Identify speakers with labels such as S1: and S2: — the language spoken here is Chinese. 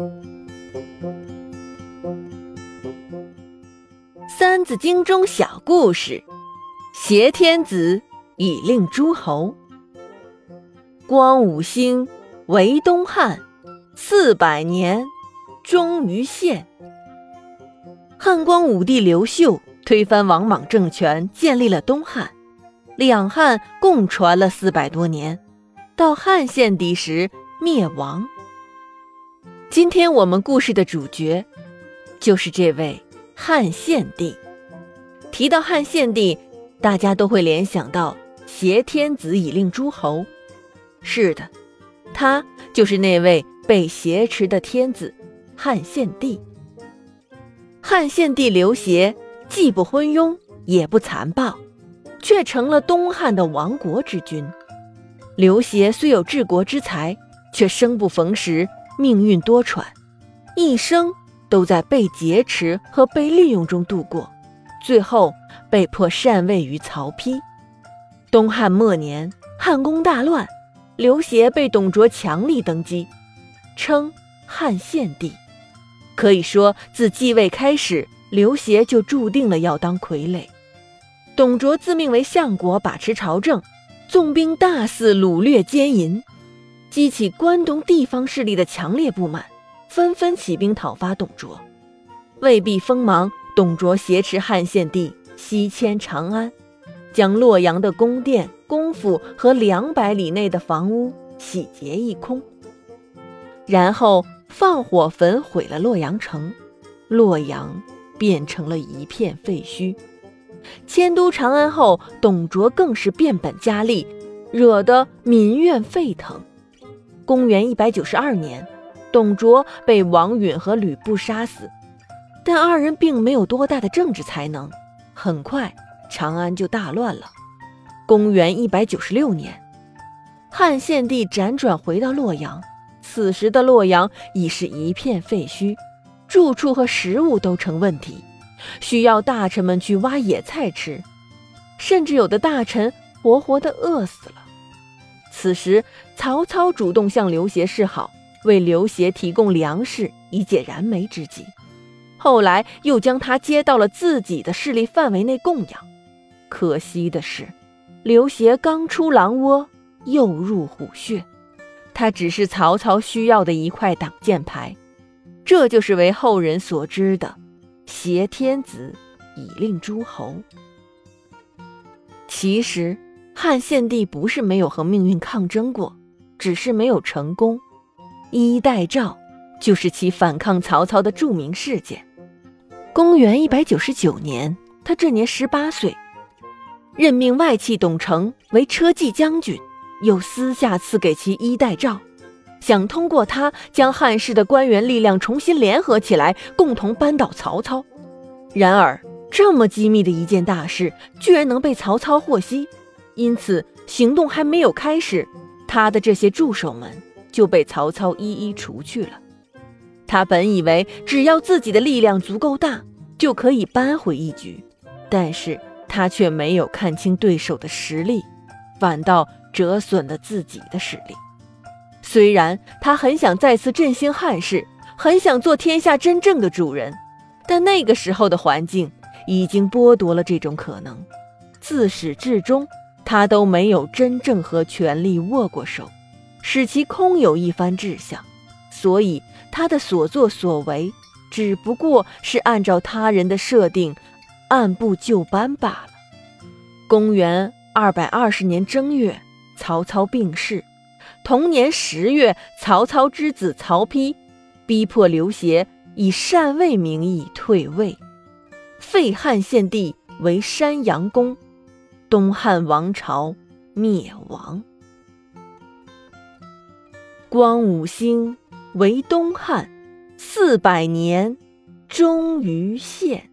S1: 《三字经》中小故事：挟天子以令诸侯。光武兴，为东汉，四百年，终于献。汉光武帝刘秀推翻王莽政权，建立了东汉。两汉共传了四百多年，到汉献帝时灭亡。今天我们故事的主角，就是这位汉献帝。提到汉献帝，大家都会联想到挟天子以令诸侯。是的，他就是那位被挟持的天子汉献帝。汉献帝刘协既不昏庸，也不残暴，却成了东汉的亡国之君。刘协虽有治国之才，却生不逢时。命运多舛，一生都在被劫持和被利用中度过，最后被迫禅位于曹丕。东汉末年，汉宫大乱，刘协被董卓强力登基，称汉献帝。可以说，自继位开始，刘协就注定了要当傀儡。董卓自命为相国，把持朝政，纵兵大肆掳掠奸淫。激起关东地方势力的强烈不满，纷纷起兵讨伐董卓。为避锋芒，董卓挟持汉献帝西迁长安，将洛阳的宫殿、宫府和两百里内的房屋洗劫一空，然后放火焚毁了洛阳城，洛阳变成了一片废墟。迁都长安后，董卓更是变本加厉，惹得民怨沸腾。公元一百九十二年，董卓被王允和吕布杀死，但二人并没有多大的政治才能。很快，长安就大乱了。公元一百九十六年，汉献帝辗转回到洛阳，此时的洛阳已是一片废墟，住处和食物都成问题，需要大臣们去挖野菜吃，甚至有的大臣活活的饿死了。此时，曹操主动向刘协示好，为刘协提供粮食以解燃眉之急。后来又将他接到了自己的势力范围内供养。可惜的是，刘协刚出狼窝，又入虎穴。他只是曹操需要的一块挡箭牌。这就是为后人所知的“挟天子以令诸侯”。其实。汉献帝不是没有和命运抗争过，只是没有成功。衣带诏就是其反抗曹操的著名事件。公元一百九十九年，他这年十八岁，任命外戚董承为车骑将军，又私下赐给其衣带诏，想通过他将汉室的官员力量重新联合起来，共同扳倒曹操。然而，这么机密的一件大事，居然能被曹操获悉。因此，行动还没有开始，他的这些助手们就被曹操一一除去了。他本以为只要自己的力量足够大，就可以扳回一局，但是他却没有看清对手的实力，反倒折损了自己的实力。虽然他很想再次振兴汉室，很想做天下真正的主人，但那个时候的环境已经剥夺了这种可能。自始至终。他都没有真正和权力握过手，使其空有一番志向，所以他的所作所为只不过是按照他人的设定，按部就班罢了。公元二百二十年正月，曹操病逝。同年十月，曹操之子曹丕逼迫刘协以禅位名义退位，废汉献帝为山阳公。东汉王朝灭亡，光武兴，为东汉，四百年，终于现。